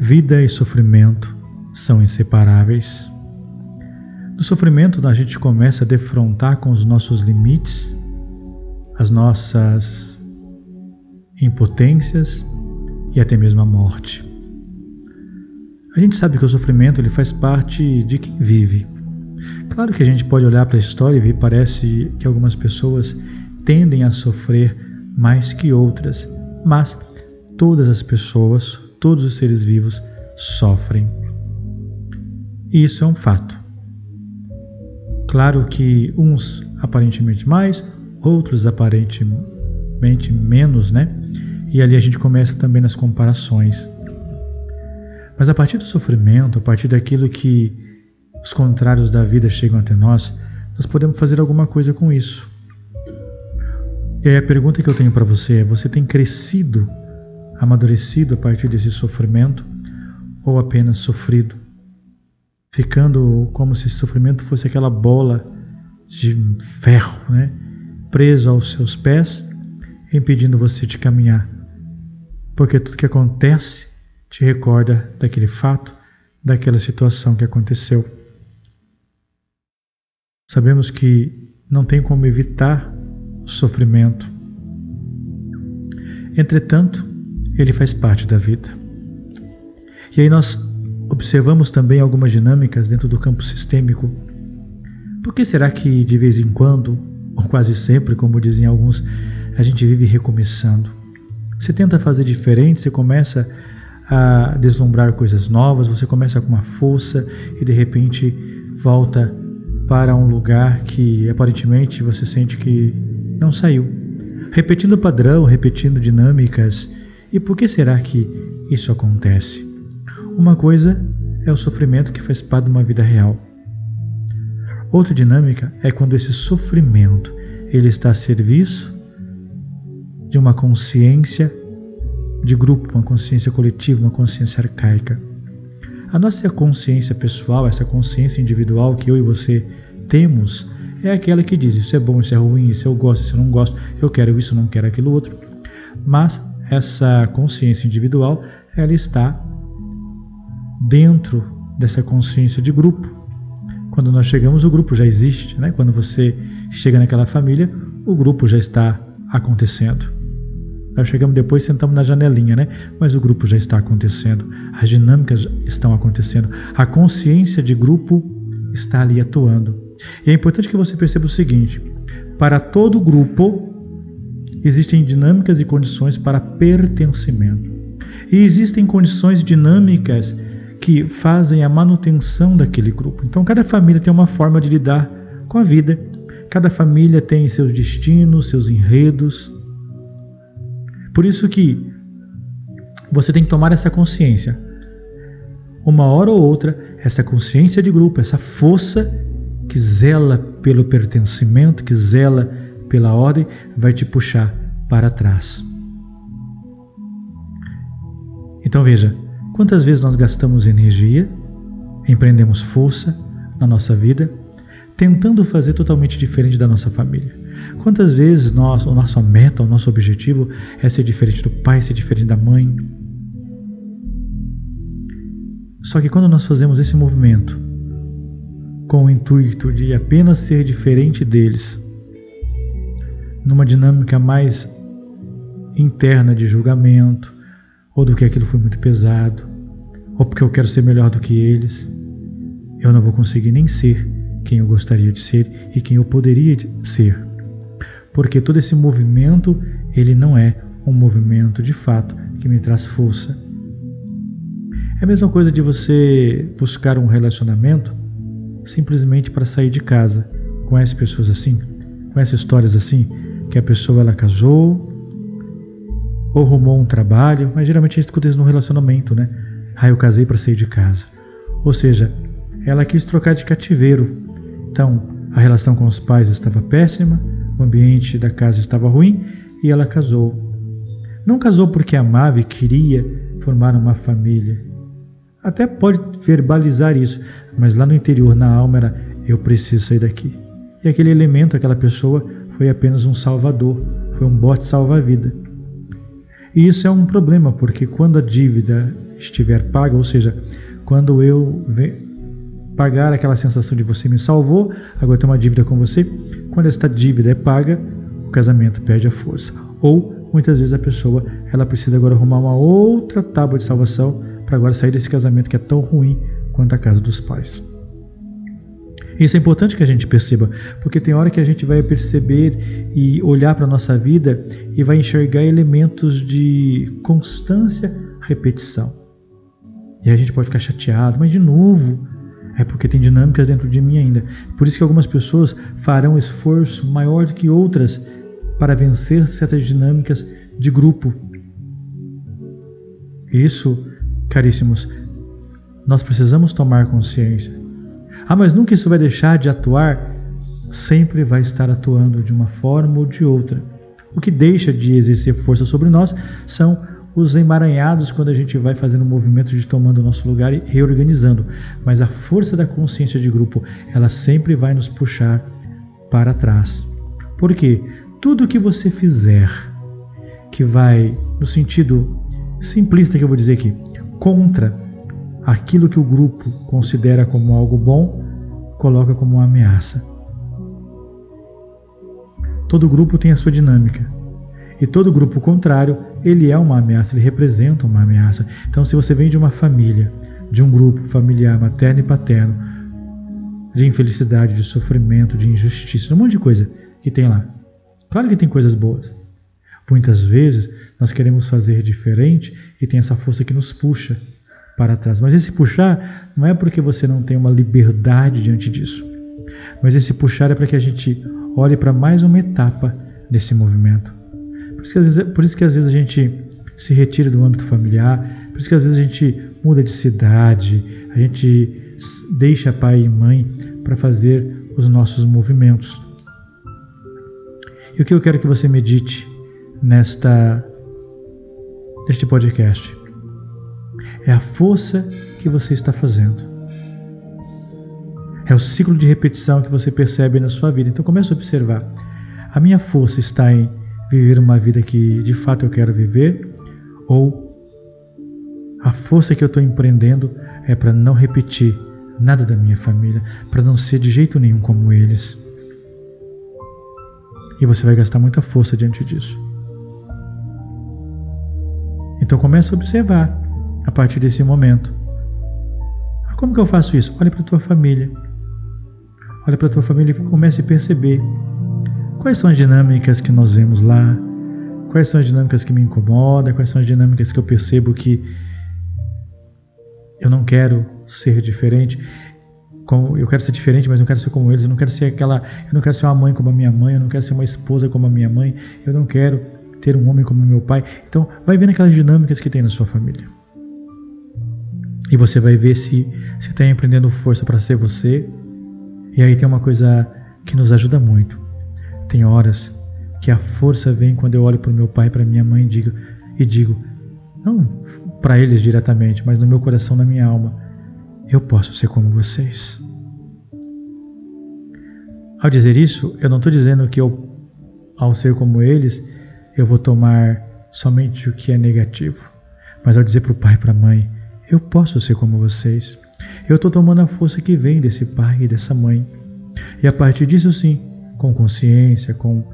Vida e sofrimento são inseparáveis. No sofrimento, a gente começa a defrontar com os nossos limites, as nossas impotências e até mesmo a morte. A gente sabe que o sofrimento ele faz parte de quem vive. Claro que a gente pode olhar para a história e ver parece que algumas pessoas tendem a sofrer mais que outras, mas todas as pessoas, todos os seres vivos sofrem. E isso é um fato. Claro que uns aparentemente mais, outros aparentemente menos, né? E ali a gente começa também nas comparações. Mas a partir do sofrimento, a partir daquilo que os contrários da vida chegam até nós, nós podemos fazer alguma coisa com isso. E aí a pergunta que eu tenho para você é: você tem crescido, amadurecido a partir desse sofrimento ou apenas sofrido? Ficando como se esse sofrimento fosse aquela bola de ferro, né? preso aos seus pés, impedindo você de caminhar. Porque tudo que acontece te recorda daquele fato, daquela situação que aconteceu. Sabemos que não tem como evitar o sofrimento. Entretanto, ele faz parte da vida. E aí nós observamos também algumas dinâmicas dentro do campo sistêmico. Por que será que de vez em quando, ou quase sempre, como dizem alguns, a gente vive recomeçando? Você tenta fazer diferente, você começa a deslumbrar coisas novas, você começa com uma força e de repente volta para um lugar que aparentemente você sente que não saiu. Repetindo padrão, repetindo dinâmicas. E por que será que isso acontece? Uma coisa é o sofrimento que faz parte de uma vida real. Outra dinâmica é quando esse sofrimento ele está a serviço de uma consciência de grupo, uma consciência coletiva, uma consciência arcaica. A nossa consciência pessoal, essa consciência individual que eu e você temos, é aquela que diz: isso é bom, isso é ruim, isso eu gosto, isso eu não gosto, eu quero isso, não quero aquilo outro. Mas essa consciência individual, ela está dentro dessa consciência de grupo. Quando nós chegamos, o grupo já existe, né? Quando você chega naquela família, o grupo já está acontecendo. Nós chegamos depois, sentamos na janelinha, né? Mas o grupo já está acontecendo, as dinâmicas estão acontecendo, a consciência de grupo está ali atuando. E é importante que você perceba o seguinte: para todo grupo existem dinâmicas e condições para pertencimento. E existem condições dinâmicas que fazem a manutenção daquele grupo. Então, cada família tem uma forma de lidar com a vida. Cada família tem seus destinos, seus enredos, por isso que você tem que tomar essa consciência. Uma hora ou outra, essa consciência de grupo, essa força que zela pelo pertencimento, que zela pela ordem, vai te puxar para trás. Então veja, quantas vezes nós gastamos energia, empreendemos força na nossa vida, tentando fazer totalmente diferente da nossa família. Quantas vezes nós, a nossa meta, o nosso objetivo é ser diferente do pai, ser diferente da mãe? Só que quando nós fazemos esse movimento com o intuito de apenas ser diferente deles, numa dinâmica mais interna de julgamento, ou do que aquilo foi muito pesado, ou porque eu quero ser melhor do que eles, eu não vou conseguir nem ser quem eu gostaria de ser e quem eu poderia ser porque todo esse movimento ele não é um movimento de fato que me traz força. É a mesma coisa de você buscar um relacionamento simplesmente para sair de casa. Conhece pessoas assim? Conhece histórias assim? Que a pessoa ela casou ou arrumou um trabalho, mas geralmente isso no relacionamento, né? Ah, eu casei para sair de casa. Ou seja, ela quis trocar de cativeiro. Então, a relação com os pais estava péssima, o ambiente da casa estava ruim e ela casou. Não casou porque amava e queria formar uma família. Até pode verbalizar isso, mas lá no interior, na alma, era: eu preciso sair daqui. E aquele elemento, aquela pessoa, foi apenas um salvador, foi um bote salva-vida. E isso é um problema, porque quando a dívida estiver paga, ou seja, quando eu pagar aquela sensação de você me salvou, agora tenho uma dívida com você, quando esta dívida é paga, o casamento perde a força. Ou muitas vezes a pessoa ela precisa agora arrumar uma outra tábua de salvação para agora sair desse casamento que é tão ruim quanto a casa dos pais. Isso é importante que a gente perceba, porque tem hora que a gente vai perceber e olhar para a nossa vida e vai enxergar elementos de constância, repetição. E a gente pode ficar chateado, mas de novo, é porque tem dinâmicas dentro de mim ainda. Por isso que algumas pessoas farão esforço maior do que outras para vencer certas dinâmicas de grupo. Isso, caríssimos, nós precisamos tomar consciência. Ah, mas nunca isso vai deixar de atuar? Sempre vai estar atuando de uma forma ou de outra. O que deixa de exercer força sobre nós são os emaranhados quando a gente vai fazendo o movimento de tomando o nosso lugar e reorganizando. Mas a força da consciência de grupo, ela sempre vai nos puxar para trás. Por quê? Tudo que você fizer que vai no sentido simplista que eu vou dizer aqui, contra aquilo que o grupo considera como algo bom, coloca como uma ameaça. Todo grupo tem a sua dinâmica. E todo grupo contrário, ele é uma ameaça, ele representa uma ameaça. Então, se você vem de uma família, de um grupo familiar materno e paterno, de infelicidade, de sofrimento, de injustiça, um monte de coisa que tem lá. Claro que tem coisas boas. Muitas vezes nós queremos fazer diferente e tem essa força que nos puxa para trás. Mas esse puxar não é porque você não tem uma liberdade diante disso. Mas esse puxar é para que a gente olhe para mais uma etapa desse movimento. Por isso, que, vezes, por isso que às vezes a gente se retira do âmbito familiar, por isso que às vezes a gente muda de cidade, a gente deixa pai e mãe para fazer os nossos movimentos. E o que eu quero que você medite nesta neste podcast é a força que você está fazendo. É o ciclo de repetição que você percebe na sua vida. Então comece a observar. A minha força está em viver uma vida que de fato eu quero viver ou a força que eu estou empreendendo é para não repetir nada da minha família, para não ser de jeito nenhum como eles. E você vai gastar muita força diante disso. Então comece a observar a partir desse momento. Ah, como que eu faço isso? Olha para a tua família. Olha para a tua família e comece a perceber quais são as dinâmicas que nós vemos lá, quais são as dinâmicas que me incomodam, quais são as dinâmicas que eu percebo que eu não quero ser diferente. Eu quero ser diferente, mas não quero ser como eles. Eu não quero ser aquela. Eu não quero ser uma mãe como a minha mãe. Eu não quero ser uma esposa como a minha mãe. Eu não quero ter um homem como meu pai. Então, vai vendo aquelas dinâmicas que tem na sua família. E você vai ver se está empreendendo força para ser você. E aí tem uma coisa que nos ajuda muito. Tem horas que a força vem quando eu olho para o meu pai e para minha mãe e digo, e digo não para eles diretamente, mas no meu coração, na minha alma, eu posso ser como vocês. Ao dizer isso, eu não estou dizendo que eu, ao ser como eles, eu vou tomar somente o que é negativo. Mas ao dizer para o pai e para a mãe, eu posso ser como vocês. Eu estou tomando a força que vem desse pai e dessa mãe. E a partir disso, sim, com consciência, com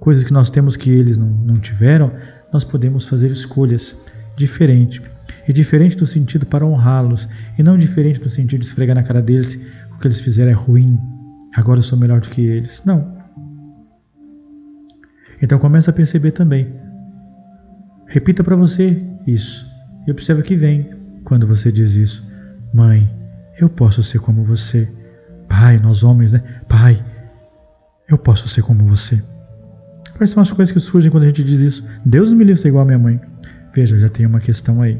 coisas que nós temos que eles não, não tiveram, nós podemos fazer escolhas diferentes. E diferente no sentido para honrá-los, e não diferente no sentido de esfregar na cara deles o que eles fizeram é ruim, agora eu sou melhor do que eles. Não. Então começa a perceber também. Repita para você isso. E observa que vem quando você diz isso. Mãe, eu posso ser como você. Pai, nós homens, né? Pai, eu posso ser como você. Quais são as coisas que surgem quando a gente diz isso? Deus me livre ser igual a minha mãe. Veja, já tem uma questão aí.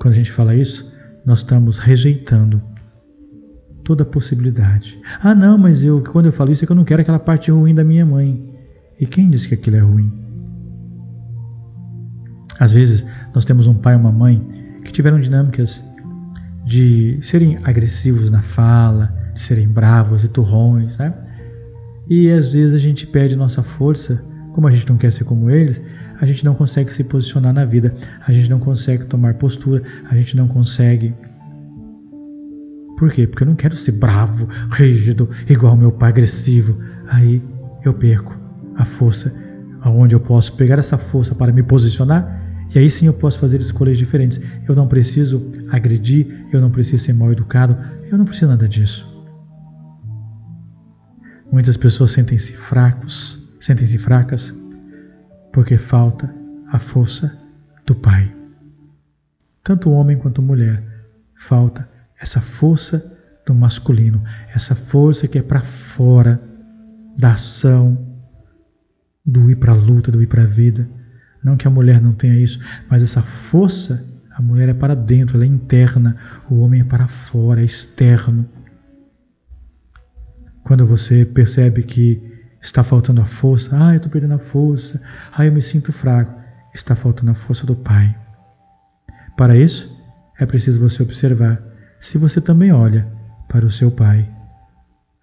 Quando a gente fala isso, nós estamos rejeitando toda possibilidade. Ah, não, mas eu quando eu falo isso é que eu não quero aquela parte ruim da minha mãe. E quem disse que aquilo é ruim? Às vezes, nós temos um pai e uma mãe que tiveram dinâmicas de serem agressivos na fala, de serem bravos e turrões, né? E às vezes a gente perde nossa força, como a gente não quer ser como eles, a gente não consegue se posicionar na vida, a gente não consegue tomar postura, a gente não consegue. Por quê? Porque eu não quero ser bravo, rígido, igual meu pai agressivo. Aí eu perco a força, aonde eu posso pegar essa força para me posicionar e aí sim eu posso fazer escolhas diferentes. Eu não preciso agredir, eu não preciso ser mal educado, eu não preciso nada disso. Muitas pessoas sentem-se fracos, sentem-se fracas porque falta a força do Pai. Tanto homem quanto mulher falta essa força do masculino, essa força que é para fora da ação, do ir para a luta, do ir para a vida. Não que a mulher não tenha isso, mas essa força, a mulher é para dentro, ela é interna, o homem é para fora, é externo. Quando você percebe que está faltando a força, ah, eu estou perdendo a força, ah, eu me sinto fraco, está faltando a força do Pai. Para isso, é preciso você observar se você também olha para o seu Pai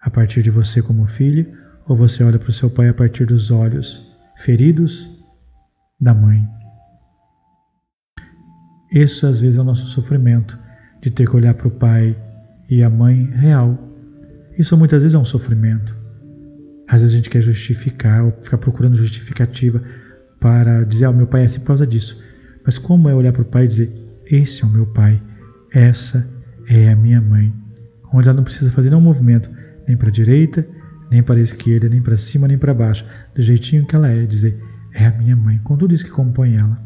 a partir de você como filho, ou você olha para o seu Pai a partir dos olhos feridos da mãe. Isso às vezes é o nosso sofrimento, de ter que olhar para o pai e a mãe real. Isso muitas vezes é um sofrimento. Às vezes a gente quer justificar ou ficar procurando justificativa para dizer, ah, meu pai é assim por causa disso. Mas como é olhar para o pai e dizer, esse é o meu pai, essa é a minha mãe, onde ela não precisa fazer nenhum movimento, nem para a direita, nem para a esquerda, nem para cima, nem para baixo, do jeitinho que ela é, dizer, é a minha mãe, com tudo isso que compõe ela.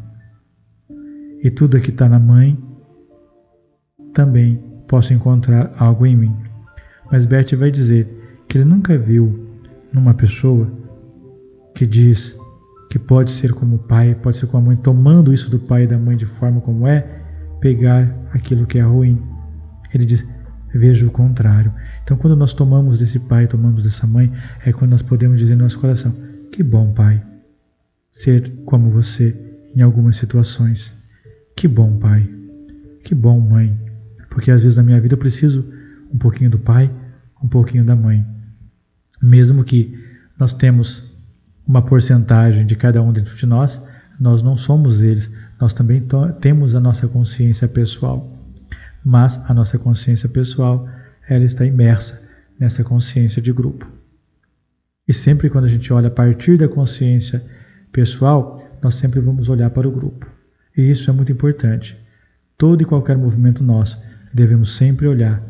E tudo que está na mãe também posso encontrar algo em mim. Mas Bert vai dizer que ele nunca viu numa pessoa que diz que pode ser como o pai, pode ser como a mãe, tomando isso do pai e da mãe de forma como é, pegar aquilo que é ruim. Ele diz: veja o contrário. Então, quando nós tomamos desse pai, tomamos dessa mãe, é quando nós podemos dizer no nosso coração: que bom, pai ser como você em algumas situações. Que bom, pai. Que bom, mãe. Porque às vezes na minha vida eu preciso um pouquinho do pai, um pouquinho da mãe. Mesmo que nós temos uma porcentagem de cada um dentro de nós, nós não somos eles. Nós também temos a nossa consciência pessoal. Mas a nossa consciência pessoal, ela está imersa nessa consciência de grupo. E sempre quando a gente olha a partir da consciência pessoal, nós sempre vamos olhar para o grupo. E isso é muito importante. Todo e qualquer movimento nosso devemos sempre olhar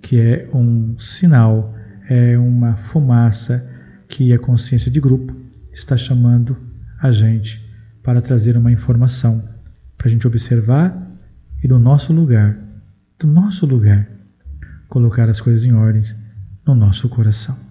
que é um sinal, é uma fumaça que a consciência de grupo está chamando a gente para trazer uma informação para a gente observar e do nosso lugar, do nosso lugar, colocar as coisas em ordem no nosso coração.